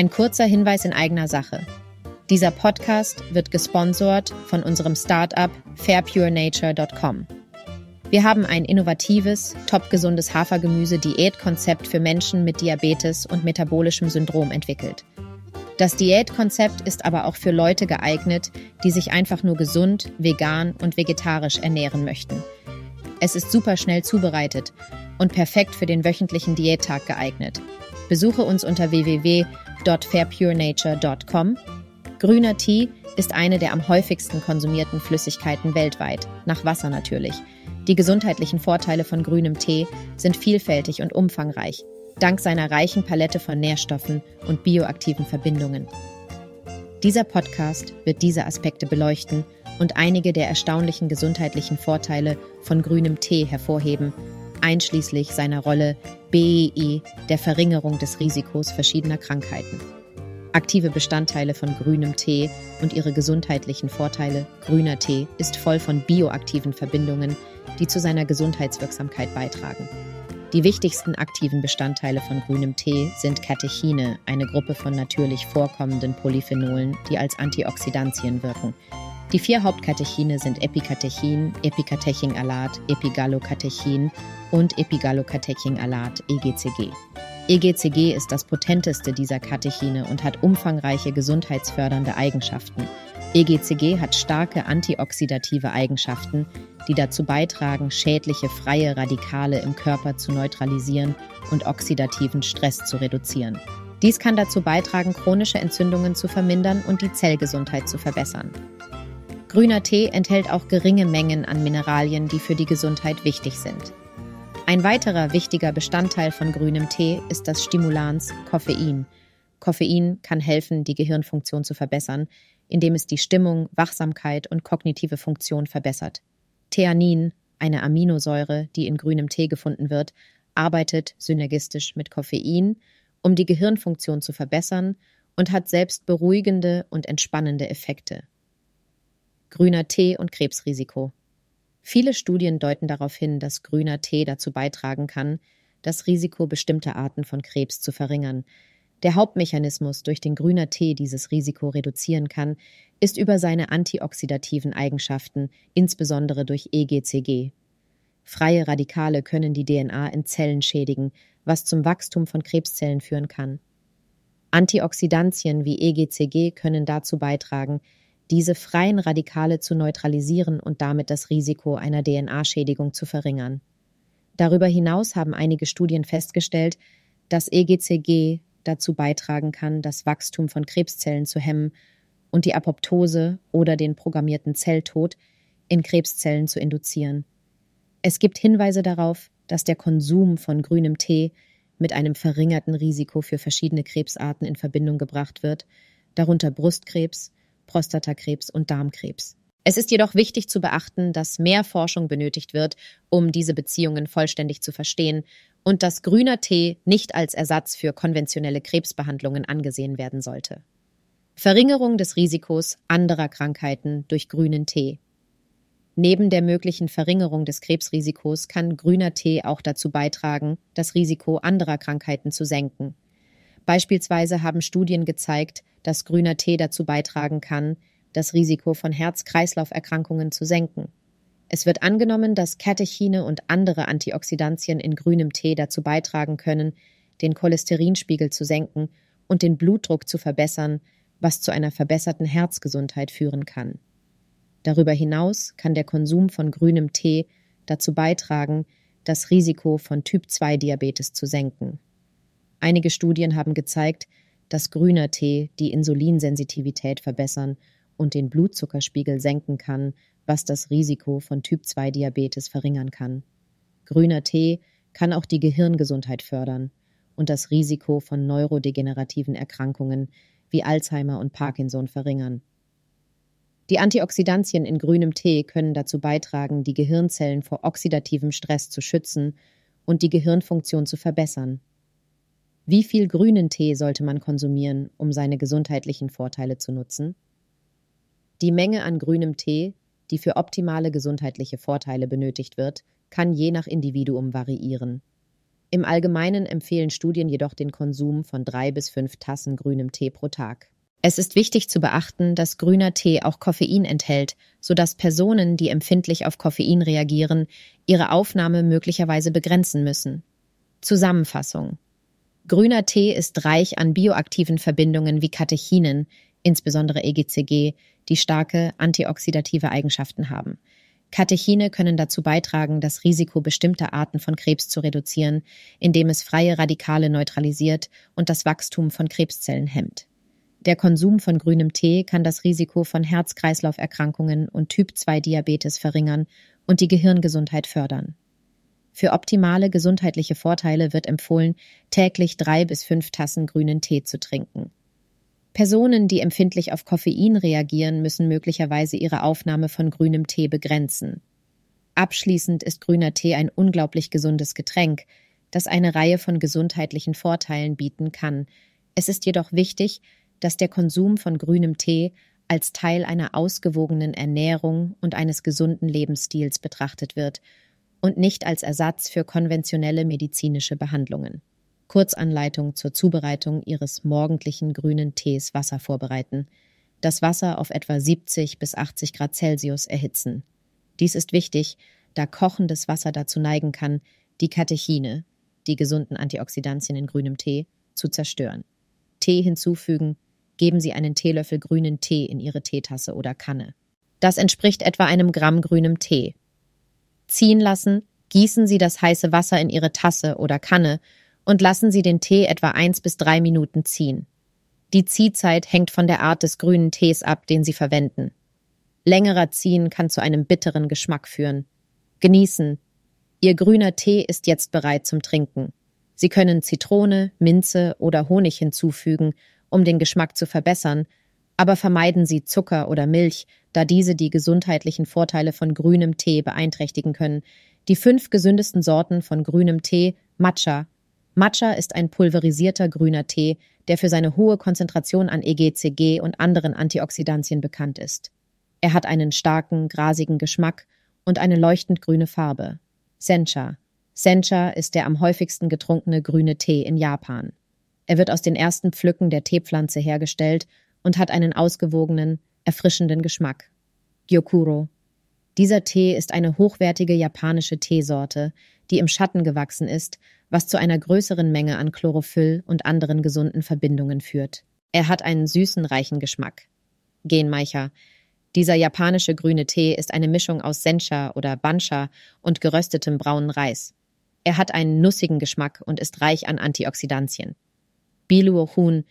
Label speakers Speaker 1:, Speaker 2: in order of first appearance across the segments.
Speaker 1: Ein kurzer Hinweis in eigener Sache. Dieser Podcast wird gesponsert von unserem Startup fairpurenature.com. Wir haben ein innovatives, topgesundes Hafergemüse-Diätkonzept für Menschen mit Diabetes und metabolischem Syndrom entwickelt. Das Diätkonzept ist aber auch für Leute geeignet, die sich einfach nur gesund, vegan und vegetarisch ernähren möchten. Es ist super schnell zubereitet und perfekt für den wöchentlichen Diättag geeignet. Besuche uns unter www.fairpurenature.com. Grüner Tee ist eine der am häufigsten konsumierten Flüssigkeiten weltweit, nach Wasser natürlich. Die gesundheitlichen Vorteile von grünem Tee sind vielfältig und umfangreich, dank seiner reichen Palette von Nährstoffen und bioaktiven Verbindungen. Dieser Podcast wird diese Aspekte beleuchten und einige der erstaunlichen gesundheitlichen Vorteile von grünem Tee hervorheben, einschließlich seiner Rolle BEI der Verringerung des Risikos verschiedener Krankheiten. Aktive Bestandteile von grünem Tee und ihre gesundheitlichen Vorteile. Grüner Tee ist voll von bioaktiven Verbindungen, die zu seiner Gesundheitswirksamkeit beitragen. Die wichtigsten aktiven Bestandteile von grünem Tee sind Katechine, eine Gruppe von natürlich vorkommenden Polyphenolen, die als Antioxidantien wirken. Die vier Hauptkatechine sind Epikatechin, Epikatechin-Alat, Epigallocatechin und Epigallocatechin-Alat, EGCG. EGCG ist das potenteste dieser Katechine und hat umfangreiche gesundheitsfördernde Eigenschaften. EGCG hat starke antioxidative Eigenschaften, die dazu beitragen, schädliche freie Radikale im Körper zu neutralisieren und oxidativen Stress zu reduzieren. Dies kann dazu beitragen, chronische Entzündungen zu vermindern und die Zellgesundheit zu verbessern. Grüner Tee enthält auch geringe Mengen an Mineralien, die für die Gesundheit wichtig sind. Ein weiterer wichtiger Bestandteil von grünem Tee ist das Stimulans Koffein. Koffein kann helfen, die Gehirnfunktion zu verbessern, indem es die Stimmung, Wachsamkeit und kognitive Funktion verbessert. Theanin, eine Aminosäure, die in grünem Tee gefunden wird, arbeitet synergistisch mit Koffein, um die Gehirnfunktion zu verbessern und hat selbst beruhigende und entspannende Effekte grüner Tee und Krebsrisiko. Viele Studien deuten darauf hin, dass grüner Tee dazu beitragen kann, das Risiko bestimmter Arten von Krebs zu verringern. Der Hauptmechanismus, durch den grüner Tee dieses Risiko reduzieren kann, ist über seine antioxidativen Eigenschaften, insbesondere durch EGCG. Freie Radikale können die DNA in Zellen schädigen, was zum Wachstum von Krebszellen führen kann. Antioxidantien wie EGCG können dazu beitragen, diese freien Radikale zu neutralisieren und damit das Risiko einer DNA-Schädigung zu verringern. Darüber hinaus haben einige Studien festgestellt, dass EGCG dazu beitragen kann, das Wachstum von Krebszellen zu hemmen und die Apoptose oder den programmierten Zelltod in Krebszellen zu induzieren. Es gibt Hinweise darauf, dass der Konsum von grünem Tee mit einem verringerten Risiko für verschiedene Krebsarten in Verbindung gebracht wird, darunter Brustkrebs, Prostatakrebs und Darmkrebs. Es ist jedoch wichtig zu beachten, dass mehr Forschung benötigt wird, um diese Beziehungen vollständig zu verstehen und dass grüner Tee nicht als Ersatz für konventionelle Krebsbehandlungen angesehen werden sollte. Verringerung des Risikos anderer Krankheiten durch grünen Tee. Neben der möglichen Verringerung des Krebsrisikos kann grüner Tee auch dazu beitragen, das Risiko anderer Krankheiten zu senken. Beispielsweise haben Studien gezeigt, dass grüner Tee dazu beitragen kann, das Risiko von Herz-Kreislauf-Erkrankungen zu senken. Es wird angenommen, dass Katechine und andere Antioxidantien in grünem Tee dazu beitragen können, den Cholesterinspiegel zu senken und den Blutdruck zu verbessern, was zu einer verbesserten Herzgesundheit führen kann. Darüber hinaus kann der Konsum von grünem Tee dazu beitragen, das Risiko von Typ-2-Diabetes zu senken. Einige Studien haben gezeigt, dass grüner Tee die Insulinsensitivität verbessern und den Blutzuckerspiegel senken kann, was das Risiko von Typ-2-Diabetes verringern kann. Grüner Tee kann auch die Gehirngesundheit fördern und das Risiko von neurodegenerativen Erkrankungen wie Alzheimer und Parkinson verringern. Die Antioxidantien in grünem Tee können dazu beitragen, die Gehirnzellen vor oxidativem Stress zu schützen und die Gehirnfunktion zu verbessern. Wie viel grünen Tee sollte man konsumieren, um seine gesundheitlichen Vorteile zu nutzen? Die Menge an grünem Tee, die für optimale gesundheitliche Vorteile benötigt wird, kann je nach Individuum variieren. Im Allgemeinen empfehlen Studien jedoch den Konsum von drei bis fünf Tassen grünem Tee pro Tag. Es ist wichtig zu beachten, dass grüner Tee auch Koffein enthält, sodass Personen, die empfindlich auf Koffein reagieren, ihre Aufnahme möglicherweise begrenzen müssen. Zusammenfassung Grüner Tee ist reich an bioaktiven Verbindungen wie Katechinen, insbesondere EGCG, die starke antioxidative Eigenschaften haben. Katechine können dazu beitragen, das Risiko bestimmter Arten von Krebs zu reduzieren, indem es freie Radikale neutralisiert und das Wachstum von Krebszellen hemmt. Der Konsum von grünem Tee kann das Risiko von Herz-Kreislauf-Erkrankungen und Typ-2-Diabetes verringern und die Gehirngesundheit fördern. Für optimale gesundheitliche Vorteile wird empfohlen, täglich drei bis fünf Tassen grünen Tee zu trinken. Personen, die empfindlich auf Koffein reagieren, müssen möglicherweise ihre Aufnahme von grünem Tee begrenzen. Abschließend ist grüner Tee ein unglaublich gesundes Getränk, das eine Reihe von gesundheitlichen Vorteilen bieten kann. Es ist jedoch wichtig, dass der Konsum von grünem Tee als Teil einer ausgewogenen Ernährung und eines gesunden Lebensstils betrachtet wird und nicht als Ersatz für konventionelle medizinische Behandlungen. Kurzanleitung zur Zubereitung Ihres morgendlichen grünen Tees Wasser vorbereiten. Das Wasser auf etwa 70 bis 80 Grad Celsius erhitzen. Dies ist wichtig, da kochendes Wasser dazu neigen kann, die Katechine, die gesunden Antioxidantien in grünem Tee, zu zerstören. Tee hinzufügen, geben Sie einen Teelöffel grünen Tee in Ihre Teetasse oder Kanne. Das entspricht etwa einem Gramm grünem Tee ziehen lassen, gießen Sie das heiße Wasser in Ihre Tasse oder Kanne und lassen Sie den Tee etwa eins bis drei Minuten ziehen. Die Ziehzeit hängt von der Art des grünen Tees ab, den Sie verwenden. Längerer Ziehen kann zu einem bitteren Geschmack führen. Genießen. Ihr grüner Tee ist jetzt bereit zum Trinken. Sie können Zitrone, Minze oder Honig hinzufügen, um den Geschmack zu verbessern, aber vermeiden Sie Zucker oder Milch, da diese die gesundheitlichen Vorteile von grünem Tee beeinträchtigen können. Die fünf gesündesten Sorten von grünem Tee Matcha. Matcha ist ein pulverisierter grüner Tee, der für seine hohe Konzentration an EGCG und anderen Antioxidantien bekannt ist. Er hat einen starken, grasigen Geschmack und eine leuchtend grüne Farbe. Sencha. Sencha ist der am häufigsten getrunkene grüne Tee in Japan. Er wird aus den ersten Pflücken der Teepflanze hergestellt und hat einen ausgewogenen, erfrischenden Geschmack. Gyokuro. Dieser Tee ist eine hochwertige japanische Teesorte, die im Schatten gewachsen ist, was zu einer größeren Menge an Chlorophyll und anderen gesunden Verbindungen führt. Er hat einen süßen, reichen Geschmack. Genmaicha. Dieser japanische grüne Tee ist eine Mischung aus Sencha oder Bansha und geröstetem braunen Reis. Er hat einen nussigen Geschmack und ist reich an Antioxidantien. Biluohun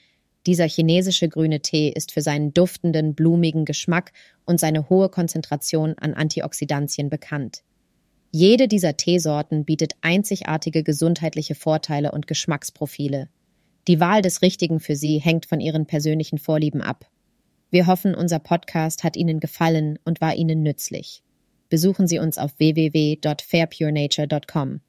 Speaker 1: dieser chinesische grüne Tee ist für seinen duftenden, blumigen Geschmack und seine hohe Konzentration an Antioxidantien bekannt. Jede dieser Teesorten bietet einzigartige gesundheitliche Vorteile und Geschmacksprofile. Die Wahl des Richtigen für Sie hängt von Ihren persönlichen Vorlieben ab. Wir hoffen, unser Podcast hat Ihnen gefallen und war Ihnen nützlich. Besuchen Sie uns auf www.fairpurenature.com.